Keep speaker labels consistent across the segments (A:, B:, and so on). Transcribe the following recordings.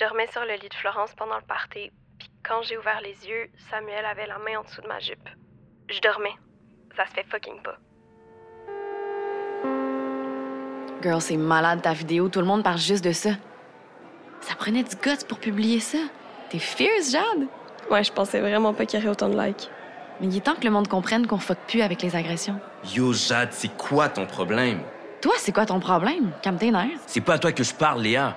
A: dormais sur le lit de Florence pendant le party, puis quand j'ai ouvert les yeux, Samuel avait la main en dessous de ma jupe. Je dormais. Ça se fait fucking pas.
B: Girl, c'est malade ta vidéo. Tout le monde parle juste de ça. Ça prenait du guts pour publier ça. T'es fierce, Jade?
A: Ouais, je pensais vraiment pas qu'il y aurait autant de likes.
B: Mais il est temps que le monde comprenne qu'on fuck plus avec les agressions.
C: Yo, Jade, c'est quoi ton problème?
B: Toi, c'est quoi ton problème? Calme tes nerfs.
C: C'est pas à toi que je parle, Léa.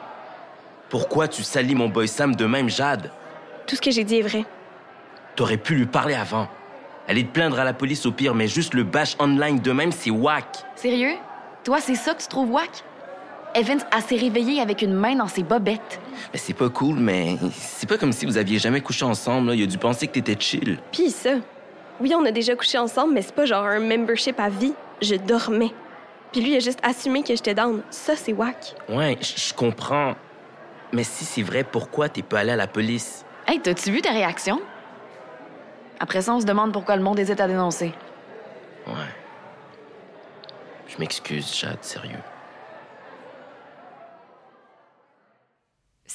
C: Pourquoi tu salis mon boy Sam de même, Jade?
A: Tout ce que j'ai dit est vrai.
C: T'aurais pu lui parler avant. Aller te plaindre à la police au pire, mais juste le bash online de même, c'est whack.
B: Sérieux? Toi, c'est ça que tu trouves whack? Evans a s'est réveillé avec une main dans ses bobettes.
C: Ben, c'est pas cool, mais c'est pas comme si vous aviez jamais couché ensemble. Là. Il a dû penser que t'étais chill.
A: Pis ça. Oui, on a déjà couché ensemble, mais c'est pas genre un membership à vie. Je dormais. Puis lui, il a juste assumé que j'étais down. Ça, c'est whack.
C: Ouais, je je comprends. Mais si c'est vrai, pourquoi t'es pas allé à la police?
B: Hey, t'as-tu vu ta réaction? Après ça, on se demande pourquoi le monde hésite à dénoncer.
C: Ouais. Je m'excuse, Jade, sérieux.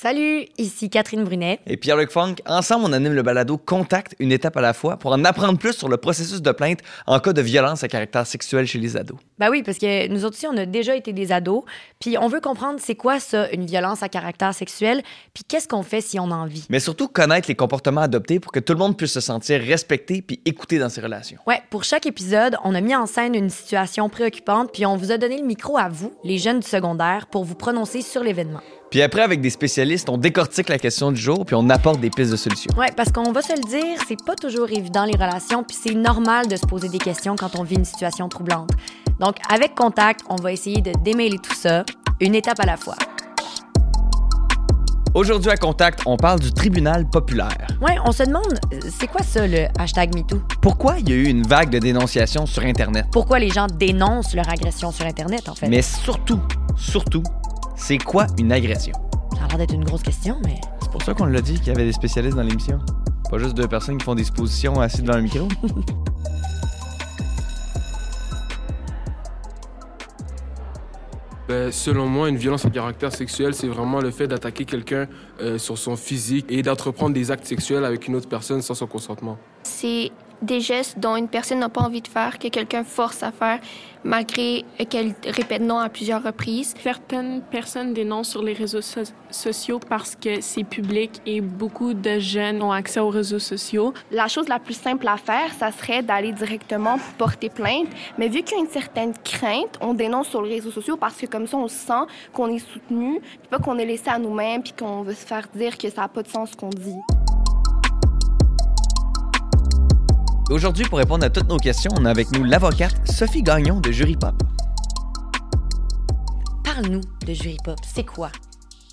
D: Salut, ici Catherine Brunet.
E: Et Pierre-Luc Funk, ensemble, on anime le balado Contact, une étape à la fois, pour en apprendre plus sur le processus de plainte en cas de violence à caractère sexuel chez les ados.
D: Ben oui, parce que nous autres aussi, on a déjà été des ados, puis on veut comprendre c'est quoi ça, une violence à caractère sexuel, puis qu'est-ce qu'on fait si on en vit?
E: Mais surtout, connaître les comportements adoptés pour que tout le monde puisse se sentir respecté puis écouté dans ses relations.
D: Ouais, pour chaque épisode, on a mis en scène une situation préoccupante, puis on vous a donné le micro à vous, les jeunes du secondaire, pour vous prononcer sur l'événement.
E: Puis après, avec des spécialistes, on décortique la question du jour puis on apporte des pistes de solutions.
D: Ouais, parce qu'on va se le dire, c'est pas toujours évident les relations, puis c'est normal de se poser des questions quand on vit une situation troublante. Donc, avec Contact, on va essayer de démêler tout ça, une étape à la fois.
E: Aujourd'hui à Contact, on parle du tribunal populaire.
D: Ouais, on se demande, c'est quoi ça, le hashtag MeToo?
E: Pourquoi il y a eu une vague de dénonciations sur Internet?
D: Pourquoi les gens dénoncent leur agression sur Internet, en fait?
E: Mais surtout, surtout, c'est quoi une agression?
D: Ça a l'air d'être une grosse question, mais...
E: C'est pour ça qu'on l'a dit qu'il y avait des spécialistes dans l'émission. Pas juste deux personnes qui font des suppositions assises devant un micro.
F: Ben, selon moi, une violence à caractère sexuel, c'est vraiment le fait d'attaquer quelqu'un euh, sur son physique et d'entreprendre des actes sexuels avec une autre personne sans son consentement.
G: C'est des gestes dont une personne n'a pas envie de faire, que quelqu'un force à faire, malgré qu'elle répète non à plusieurs reprises.
H: Certaines personnes dénoncent sur les réseaux so- sociaux parce que c'est public et beaucoup de jeunes ont accès aux réseaux sociaux.
I: La chose la plus simple à faire, ça serait d'aller directement porter plainte. Mais vu qu'il y a une certaine crainte, on dénonce sur les réseaux sociaux parce que comme ça, on sent qu'on est soutenu, puis pas qu'on est laissé à nous-mêmes, puis qu'on veut se faire dire que ça n'a pas de sens ce qu'on dit.
E: Aujourd'hui, pour répondre à toutes nos questions, on a avec nous l'avocate Sophie Gagnon de Jury Pop.
D: Parle-nous de Jury Pop, c'est quoi?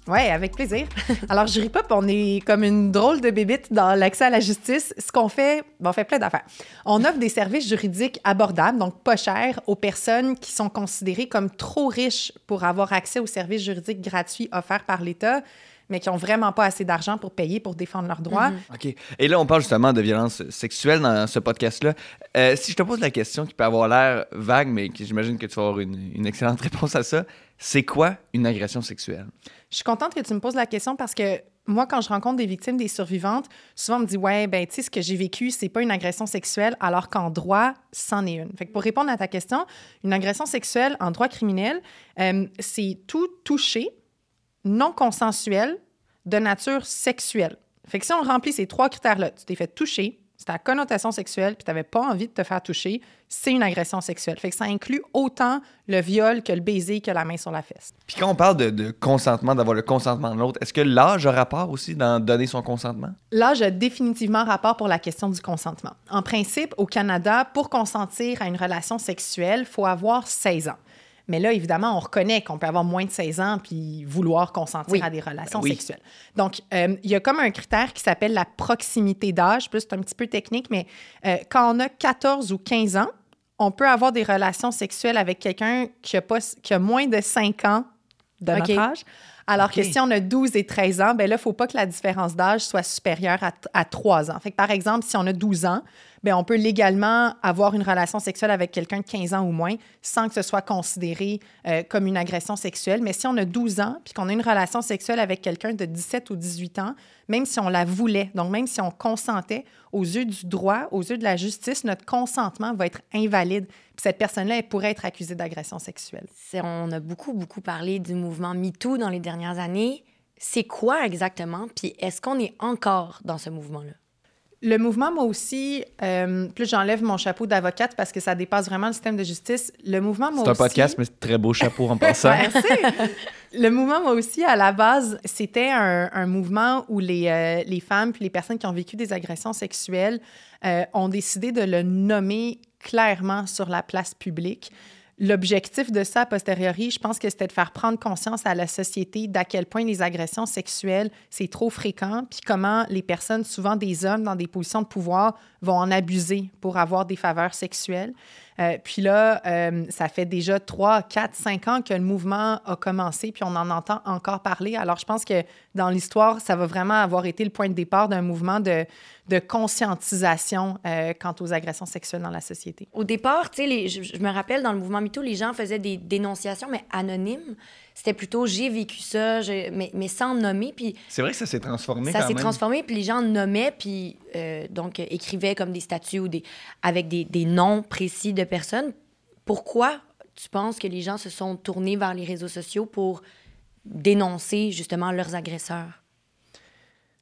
J: Oui, avec plaisir. Alors, Jury Pop, on est comme une drôle de bébite dans l'accès à la justice. Ce qu'on fait, ben, on fait plein d'affaires. On offre des services juridiques abordables, donc pas chers, aux personnes qui sont considérées comme trop riches pour avoir accès aux services juridiques gratuits offerts par l'État, mais qui ont vraiment pas assez d'argent pour payer pour défendre leurs droits.
E: OK. Et là, on parle justement de violence sexuelle dans ce podcast-là. Euh, si je te pose la question qui peut avoir l'air vague, mais que j'imagine que tu vas avoir une, une excellente réponse à ça, c'est quoi une agression sexuelle?
J: Je suis contente que tu me poses la question parce que moi, quand je rencontre des victimes, des survivantes, souvent on me dit Ouais, ben, tu sais, ce que j'ai vécu, c'est pas une agression sexuelle, alors qu'en droit, c'en est une. Fait que pour répondre à ta question, une agression sexuelle en droit criminel, euh, c'est tout touché, non consensuel, de nature sexuelle. Fait que si on remplit ces trois critères-là, tu t'es fait toucher, c'est à connotation sexuelle, puis tu n'avais pas envie de te faire toucher, c'est une agression sexuelle. Fait que ça inclut autant le viol que le baiser que la main sur la fesse.
E: Puis quand on parle de, de consentement, d'avoir le consentement de l'autre, est-ce que l'âge a rapport aussi dans donner son consentement?
J: L'âge a définitivement rapport pour la question du consentement. En principe, au Canada, pour consentir à une relation sexuelle, il faut avoir 16 ans. Mais là, évidemment, on reconnaît qu'on peut avoir moins de 16 ans puis vouloir consentir
D: Oui.
J: à des relations
E: Oui.
J: sexuelles. Donc, euh, il y a comme un critère qui s'appelle la proximité d'âge. Plus, c'est un petit peu technique, mais euh, quand on a 14 ou 15 ans, on peut avoir des relations sexuelles avec quelqu'un qui a, pas, qui a moins de 5 ans de notre âge. Alors que si on a 12 et 13 ans, ben là, il ne faut pas que la différence d'âge soit supérieure à, à 3 ans. Fait que par exemple, si on a 12 ans, ben on peut légalement avoir une relation sexuelle avec quelqu'un de 15 ans ou moins sans que ce soit considéré euh, comme une agression sexuelle. Mais si on a 12 ans puis qu'on a une relation sexuelle avec quelqu'un de 17 ou 18 ans, même si on la voulait, donc même si on consentait, aux yeux du droit, aux yeux de la justice, notre consentement va être invalide. Puis cette personne-là, elle pourrait être accusée d'agression sexuelle.
D: On a beaucoup, beaucoup parlé du mouvement MeToo dans les dernières années. C'est quoi exactement? Puis est-ce qu'on est encore dans ce mouvement-là?
J: Le mouvement, moi aussi, euh, plus j'enlève mon chapeau d'avocate parce que ça dépasse vraiment le système de justice. Le mouvement, moi
E: C'est un
J: aussi-
E: podcast, mais c'est très beau chapeau en passant.
J: Merci. Le mouvement, moi aussi, à la base, c'était un, un mouvement où les, euh, les femmes puis les personnes qui ont vécu des agressions sexuelles euh, ont décidé de le nommer clairement sur la place publique. L'objectif de ça, a posteriori, je pense que c'était de faire prendre conscience à la société d'à quel point les agressions sexuelles, c'est trop fréquent, puis comment les personnes, souvent des hommes dans des positions de pouvoir, vont en abuser pour avoir des faveurs sexuelles. Euh, puis là, euh, ça fait déjà 3, 4, 5 ans que le mouvement a commencé, puis on en entend encore parler. Alors, je pense que dans l'histoire, ça va vraiment avoir été le point de départ d'un mouvement de, de conscientisation euh, quant aux agressions sexuelles dans la société.
D: Au départ, tu sais, je, je me rappelle dans le mouvement MeToo, les gens faisaient des dénonciations, mais anonymes. C'était plutôt j'ai vécu ça, mais, mais sans nommer. Puis
E: C'est vrai que ça s'est transformé
D: ça s'est transformé, puis les gens nommaient, puis euh, donc euh, écrivaient comme des statuts ou des, avec des, des noms précis de personnes. Pourquoi tu penses que les gens se sont tournés vers les réseaux sociaux pour dénoncer justement leurs agresseurs?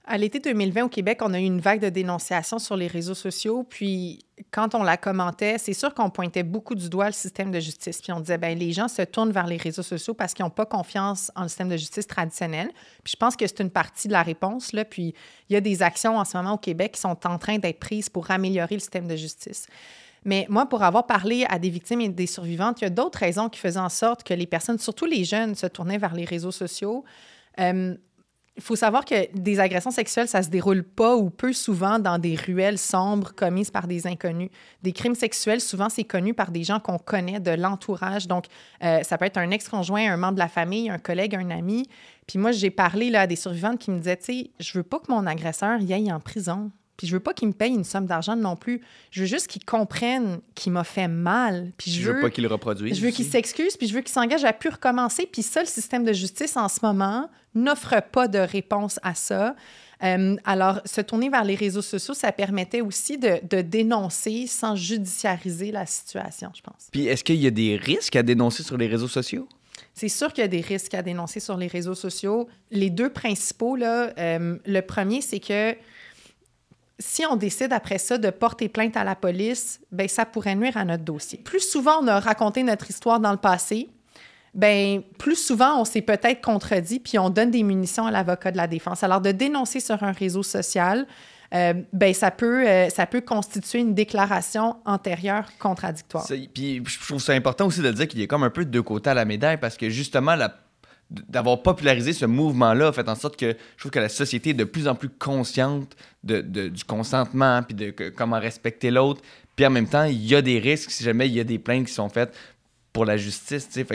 J: À l'été 2020, au Québec, on a eu une vague de dénonciations sur les réseaux sociaux. Puis, quand on la commentait, c'est sûr qu'on pointait beaucoup du doigt le système de justice. Puis, on disait, ben les gens se tournent vers les réseaux sociaux parce qu'ils n'ont pas confiance en le système de justice traditionnel. Puis, je pense que c'est une partie de la réponse. Là. Puis, il y a des actions en ce moment au Québec qui sont en train d'être prises pour améliorer le système de justice. Mais moi, pour avoir parlé à des victimes et des survivantes, il y a d'autres raisons qui faisaient en sorte que les personnes, surtout les jeunes, se tournaient vers les réseaux sociaux. Euh, il faut savoir que des agressions sexuelles, ça se déroule pas ou peu souvent dans des ruelles sombres commises par des inconnus. Des crimes sexuels, souvent, c'est connu par des gens qu'on connaît de l'entourage. Donc, euh, ça peut être un ex-conjoint, un membre de la famille, un collègue, un ami. Puis moi, j'ai parlé là, à des survivantes qui me disaient, tu sais, je veux pas que mon agresseur y aille en prison. Puis je veux pas qu'il me paye une somme d'argent non plus. Je veux juste qu'il comprenne qu'il m'a fait mal. Puis
E: Je veux pas qu'il le reproduise.
J: je veux qu'il s'excuse, puis je veux qu'il s'engage à plus recommencer. Puis ça, le système de justice en ce moment n'offre pas de réponse à ça. Euh, alors, se tourner vers les réseaux sociaux, ça permettait aussi de, de dénoncer sans judiciariser la situation, je pense.
E: Puis est-ce qu'il y a des risques à dénoncer sur les réseaux sociaux?
J: C'est sûr qu'il y a des risques à dénoncer sur les réseaux sociaux. Les deux principaux, là, euh, le premier, c'est que si on décide après ça de porter plainte à la police, ben ça pourrait nuire à notre dossier. Plus souvent on a raconté notre histoire dans le passé, ben plus souvent on s'est peut-être contredit puis on donne des munitions à l'avocat de la défense. Alors de dénoncer sur un réseau social, euh, ben ça peut euh, ça peut constituer une déclaration antérieure contradictoire.
E: Puis je trouve ça important aussi de dire qu'il y a comme un peu deux côtés à la médaille parce que justement, la- d'avoir popularisé ce mouvement-là fait en sorte que je trouve que la société est de plus en plus consciente de, du consentement puis de comment respecter l'autre. Puis en même temps, il y a des risques si jamais il y a des plaintes qui sont faites pour la justice. c'est-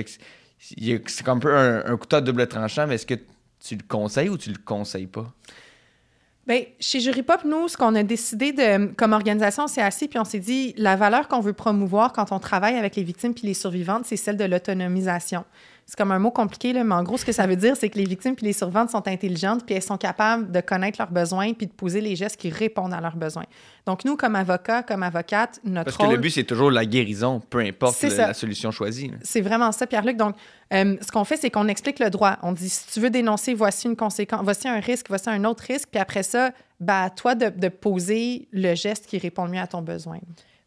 E: comme un peu un, couteau à double tranchant, mais est-ce que tu le conseilles ou tu le conseilles pas?
J: Bien, chez Jury Pop, nous, ce qu'on a décidé de, comme organisation, c'est assis, puis on s'est dit, la valeur qu'on veut promouvoir quand on travaille avec les victimes puis les survivantes, c'est celle de l'autonomisation. C'est comme un mot compliqué, là, mais en gros, ce que ça veut dire, c'est que les victimes puis les survivantes sont intelligentes, puis elles sont capables de connaître leurs besoins puis de poser les gestes qui répondent à leurs besoins. Donc, nous, comme avocats, comme avocates, notre
E: Parce que le but, c'est toujours la guérison, peu importe
J: C'est
E: le- la solution choisie.
J: C'est vraiment ça, Pierre-Luc. Donc, euh, ce qu'on fait, c'est qu'on explique le droit. On dit, si tu veux dénoncer, voici une conséquence, voici un risque, voici un autre risque. Puis après ça, bah, à toi de, de poser le geste qui répond le mieux à ton besoin.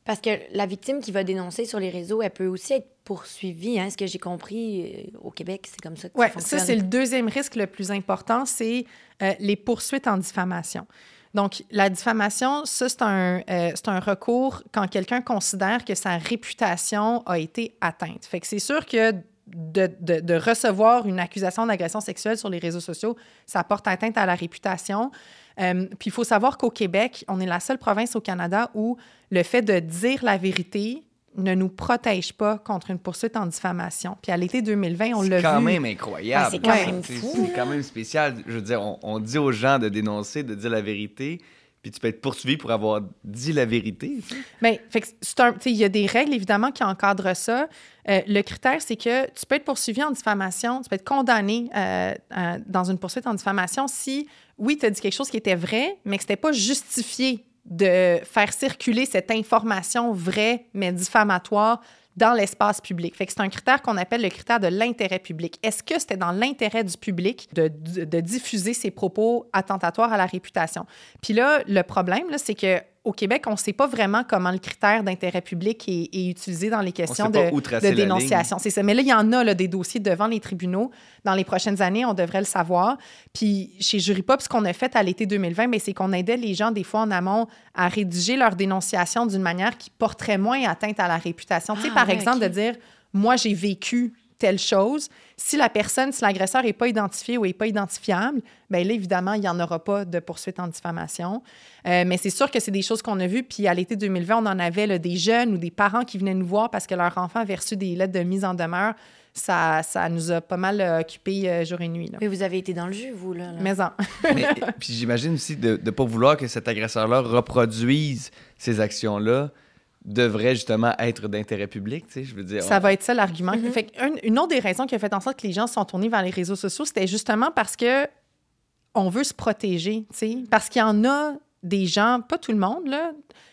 D: Parce que la victime qui va dénoncer sur les réseaux, elle peut aussi être poursuivie. Hein, ce que j'ai compris euh, au Québec, c'est comme ça que
J: Oui,
D: ça
J: ça,
D: fonctionne?
J: c'est le deuxième risque le plus important, c'est euh, les poursuites en diffamation. Donc, la diffamation, ça, c'est un, euh, c'est un recours quand quelqu'un considère que sa réputation a été atteinte. Fait que c'est sûr que de, de- de recevoir une accusation d'agression sexuelle sur les réseaux sociaux, ça porte atteinte à la réputation. Euh, puis il faut savoir qu'au Québec, on est la seule province au Canada où le fait de dire la vérité ne nous protège pas contre une poursuite en diffamation. Puis à l'été 2020, on l'a
E: C'est
J: vu.
E: quand même incroyable.
D: Ah, c'est quand
J: Ouais.
D: même fou.
E: c'est quand même spécial. Je veux dire, on, on dit aux gens de dénoncer, de dire la vérité, Puis tu peux être poursuivi pour avoir dit la vérité. sais,
J: il y a des règles évidemment qui encadrent ça. Euh, le critère, c'est que tu peux être poursuivi en diffamation, tu peux être condamné euh, dans une poursuite en diffamation si, oui, tu as dit quelque chose qui était vrai, mais que c'était pas justifié de faire circuler cette information vraie mais diffamatoire dans l'espace public. Fait que c'est un critère qu'on appelle le critère de l'intérêt public. Est-ce que c'était dans l'intérêt du public de, diffuser ces propos attentatoires à la réputation? Puis là, le problème, c'est que au Québec, on ne sait pas vraiment comment le critère d'intérêt public est, est utilisé dans les questions
E: sait pas
J: de, dénonciation. C'est ça. Mais là, il y en a là, des dossiers devant les tribunaux. Dans les prochaines années, on devrait le savoir. Puis chez Jury Pop, ce qu'on a fait à l'été 2020, mais c'est qu'on aidait les gens des fois en amont à rédiger leur dénonciation d'une manière qui porterait moins atteinte à la réputation. tu sais,
D: Ah,
J: par
D: ouais,
J: exemple, de dire, moi, j'ai vécu telle chose. Si la personne, si l'agresseur n'est pas identifié ou n'est pas identifiable, bien là, évidemment, il n'y en aura pas de poursuite en diffamation. Euh, mais c'est sûr que c'est des choses qu'on a vues. Puis à l'été 2020, on en avait là, des jeunes ou des parents qui venaient nous voir parce que leur enfant avait reçu des lettres de mise en demeure. Ça, ça nous a pas mal euh, occupés euh, jour et nuit. Là.
D: Mais vous avez été dans le jus, vous, là. là.
J: Mais en.
E: Mais, puis j'imagine aussi de ne pas vouloir que cet agresseur-là reproduise ces actions-là devrait justement être d'intérêt public, tu sais, je veux dire.
J: Ça
E: on-
J: va être ça l'argument. Fait que une, une autre des raisons qui a fait en sorte que les gens se sont tournés vers les réseaux sociaux, c'était justement parce que on veut se protéger, tu sais, parce qu'il y en a des gens, pas tout le monde là,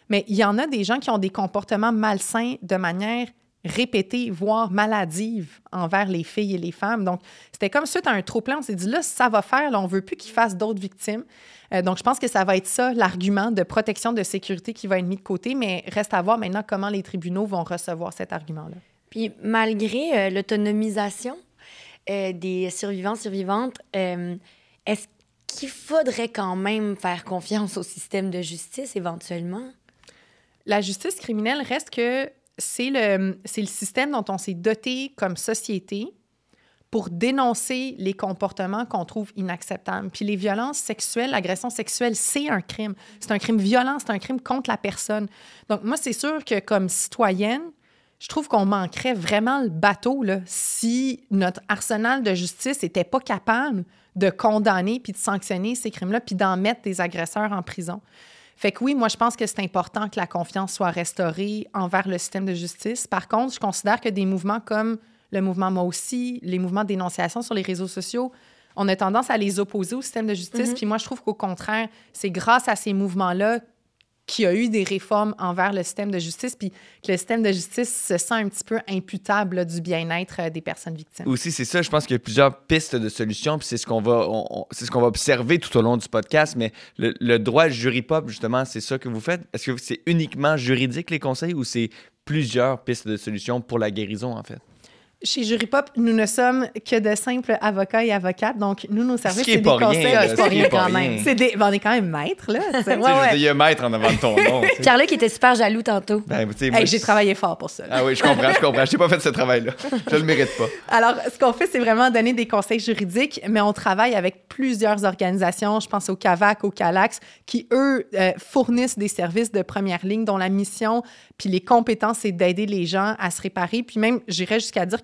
J: mais il y en a des gens qui ont des comportements malsains de manière répétée, voire maladive envers les filles et les femmes. Donc, c'était comme suite à un trop-plein, on s'est dit là, ça va faire, là, on veut plus qu'ils fassent d'autres victimes. Euh, donc, je pense que ça va être ça, l'argument de protection de sécurité qui va être mis de côté, mais reste à voir maintenant comment les tribunaux vont recevoir cet argument-là.
D: Puis malgré euh, l'autonomisation euh, des survivants, survivantes, est-ce qu'il faudrait quand même faire confiance au système de justice éventuellement?
J: La justice criminelle reste que c'est le, le système dont on s'est doté comme société pour dénoncer les comportements qu'on trouve inacceptables. Puis les violences sexuelles, l'agression sexuelle, c'est un crime. C'est un crime violent, c'est un crime contre la personne. Donc moi, c'est sûr que comme citoyenne, je trouve qu'on manquerait vraiment le bateau là, si notre arsenal de justice n'était pas capable de condamner puis de sanctionner ces crimes-là puis d'en mettre des agresseurs en prison. Fait que oui, moi, je pense que c'est important que la confiance soit restaurée envers le système de justice. Par contre, je considère que des mouvements comme le mouvement Moi aussi, les mouvements de dénonciation sur les réseaux sociaux, on a tendance à les opposer au système de justice.
D: Mhm.
J: Puis moi, je trouve qu'au contraire, c'est grâce à ces mouvements-là qu'il y a eu des réformes envers le système de justice, puis que le système de justice se sent un petit peu imputable du bien-être euh, des personnes victimes.
E: Aussi, c'est ça, je pense qu'il y a plusieurs pistes de solutions, puis c'est ce qu'on va, ce qu'on va observer tout au long du podcast, mais le, le droit jury pop, justement, c'est ça que vous faites? Est-ce que c'est uniquement juridique, les conseils, ou c'est plusieurs pistes de solutions pour la guérison, en fait?
J: Chez Jury Pop, nous ne sommes que de simples avocats et avocates, donc nous, nos services, c'est des
E: pas rien,
J: conseils.
E: là,
J: C'est
E: ce
J: pas
E: qui est
J: rien quand
E: rien.
J: même. C'est des... ben, on est quand même maître, là. tu sais.
E: Tu
J: Ouais, ouais.
E: il y a maître en avant de ton nom.
D: Pierre-Luc était super jaloux tantôt.
E: Ben,
J: Hey, j'ai travaillé fort pour ça. là.
E: Ah oui, je comprends, je comprends. Je n'ai pas fait ce travail-là. Je le mérite pas.
J: Alors, ce qu'on fait, c'est vraiment donner des conseils juridiques, mais on travaille avec plusieurs organisations. Je pense au CAVAC, au CALAX, qui, eux, euh, fournissent des services de première ligne dont la mission puis les compétences, c'est d'aider les gens à se réparer. Puis même, j'irais jusqu'à dire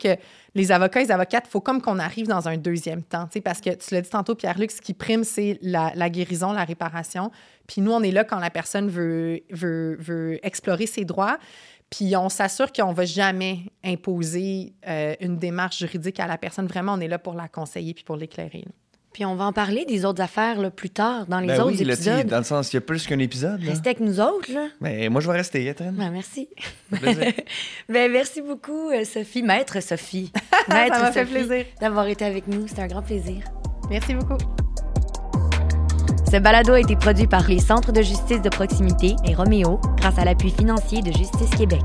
J: les avocats et les avocates, il faut comme qu'on arrive dans un deuxième temps, parce que tu l'as dit tantôt, Pierre-Luc, ce qui prime, c'est la, la guérison, la réparation. Puis nous, on est là quand la personne veut, veut, veut explorer ses droits. Puis on s'assure qu'on ne va jamais imposer euh, une démarche juridique à la personne. Vraiment, on est là pour la conseiller puis pour l'éclairer.
D: Puis on va en parler des autres affaires là, plus tard, dans les
E: Ben
D: autres
E: oui, là,
D: épisodes.
E: dans le sens, il y a plus qu'un épisode. là.
D: Restez avec nous autres, là.
E: Mais moi, je vais rester, Catherine.
D: Ben, merci. Ben, merci beaucoup, euh, Sophie. Maître Sophie.
J: Ça
D: Maître
J: m'a fait plaisir.
D: D'avoir été avec nous. C'était un grand plaisir.
J: Merci beaucoup.
D: Ce balado a été produit par les Centres de justice de proximité et Roméo grâce à l'appui financier de Justice Québec.